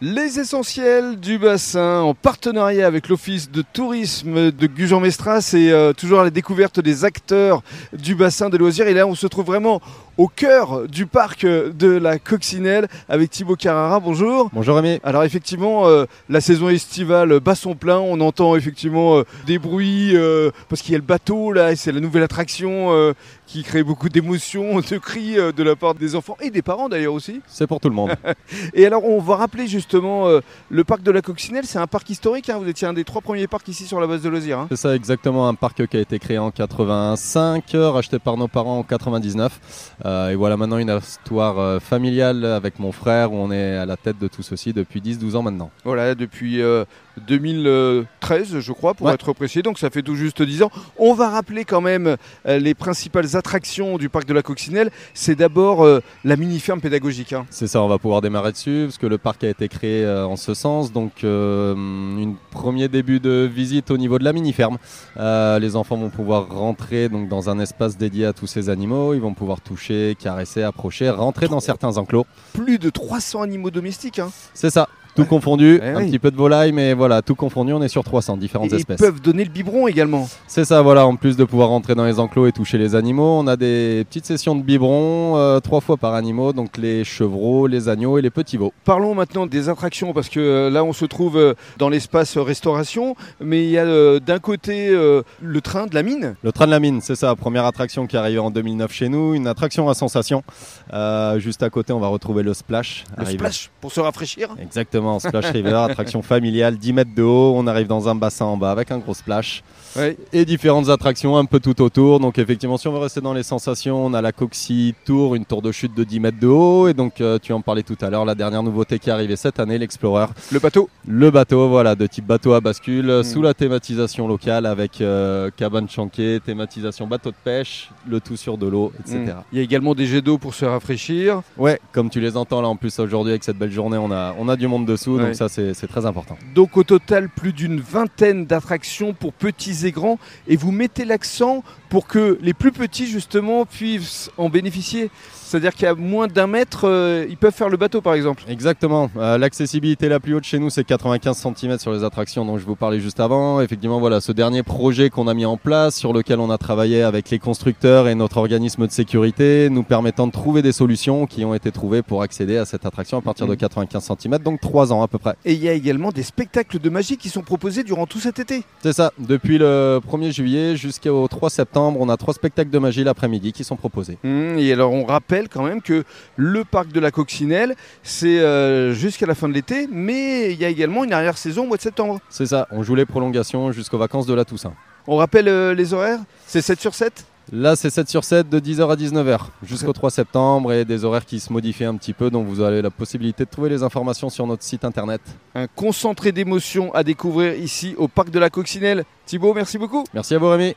Les essentiels du bassin en partenariat avec l'Office de tourisme de Gujan-Mestras et euh, toujours à la découverte des acteurs du bassin des loisirs. Et là, on se trouve vraiment au cœur du parc de la Coccinelle avec Thibaut Carrara. Bonjour. Bonjour Rémi. Alors effectivement, euh, la saison estivale bat son plein. On entend effectivement euh, des bruits euh, parce qu'il y a le bateau là, et c'est la nouvelle attraction qui crée beaucoup d'émotions, de cris de la part des enfants et des parents d'ailleurs aussi. C'est pour tout le monde. Et alors, on va rappeler justement le parc de la Coccinelle, c'est un parc historique. hein, vous étiez un des trois premiers parcs ici sur la base de loisirs. hein. C'est ça exactement un parc qui a été créé en 85, euh, racheté par nos parents en 99. Euh, et voilà maintenant une histoire euh, familiale avec mon frère où on est à la tête de tout ceci depuis 10-12 ans maintenant. Voilà, depuis euh, 2013, je crois, pour Ouais. être précis. Donc, ça fait tout juste 10 ans. On va rappeler quand même euh, les principales attractions du parc de la Coccinelle. C'est d'abord euh, la mini-ferme pédagogique. hein. C'est ça, on va pouvoir démarrer dessus parce que le parc a été créé euh, en ce sens. Donc, euh, un premier début de visite au niveau de la mini-ferme. Euh, les enfants vont pouvoir rentrer donc, dans un espace dédié à tous ces animaux. Ils vont pouvoir toucher, caresser, approcher, rentrer dans certains enclos. Plus de 300 animaux domestiques. hein. C'est ça, tout confondu. Eh un oui. petit peu de volaille, mais voilà, tout confondu, on est sur 300 différentes Et ils espèces. peuvent donner le biberon également. C'est ça, voilà, en plus de pouvoir rentrer dans les enclos et toucher les animaux, on a des petites sessions de biberon, euh, trois fois par animal, donc les chevreaux, les agneaux et les petits veaux. Parlons maintenant des attractions parce que euh, là on se trouve euh, dans l'espace restauration, mais il y a d'un côté le train de la mine. Le train de la mine, c'est ça, première attraction qui est arrivée en 2009 chez nous, une attraction à sensation. Juste à côté, on va retrouver le splash. Le Arrivé- splash pour se rafraîchir. Exactement, Splash River, attraction familiale, 10 mètres de haut, on arrive dans un bassin en bas avec un gros splash. Et différentes attractions un peu tout autour. Donc effectivement, si on veut rester dans les sensations, on a la Coxie Tour, une tour de chute de 10 mètres de haut. Et donc euh, tu en parlais tout à l'heure, la dernière nouveauté qui est arrivée cette année, l'Explorer. Le bateau. Le bateau, voilà, de type bateau à bascule, Mm. euh, sous la thématisation locale avec euh, cabane chanquée, thématisation bateau de pêche, le tout sur de l'eau, etc. Mm. Il y a également des jets d'eau pour se rafraîchir. Ouais, comme tu les entends là en plus aujourd'hui avec cette belle journée, on a, on a du monde dessous, Ouais. donc ça c'est très important. Donc au total, plus d'une vingtaine d'attractions pour petits et grands. Et vous mettez l'accent pour que les plus petits, justement, puissent en bénéficier. C'est-à-dire qu'à moins d'un mètre, euh, ils peuvent faire le bateau, par exemple. Exactement. Euh, L'accessibilité la plus haute chez nous, c'est 95 cm sur les attractions dont je vous parlais juste avant. Effectivement, voilà, ce dernier projet qu'on a mis en place, sur lequel on a travaillé avec les constructeurs et notre organisme de sécurité, nous permettant de trouver des solutions qui ont été trouvées pour accéder à cette attraction à partir de Mhm. 95 cm, donc 3 ans à peu près. Et il y a également des spectacles de magie qui sont proposés durant tout cet été. C'est ça. Depuis le 1er juillet jusqu'au 3 septembre, on a trois spectacles de magie l'après-midi qui sont proposés. Mmh, et alors on rappelle quand même que le parc de la Coccinelle, c'est euh, jusqu'à la fin de l'été, mais il y a également une arrière-saison au mois de septembre. C'est ça. On joue les prolongations jusqu'aux vacances de la Toussaint. On rappelle euh, les horaires? C'est 7 sur 7 Là, c'est 7 sur 7 de 10h à 19h jusqu'au 3 septembre et des horaires qui se modifient un petit peu. Donc, vous avez la possibilité de trouver les informations sur notre site internet. Un concentré d'émotions à découvrir ici au parc de la Coccinelle. Thibaut, merci beaucoup. Merci à vous, Rémi.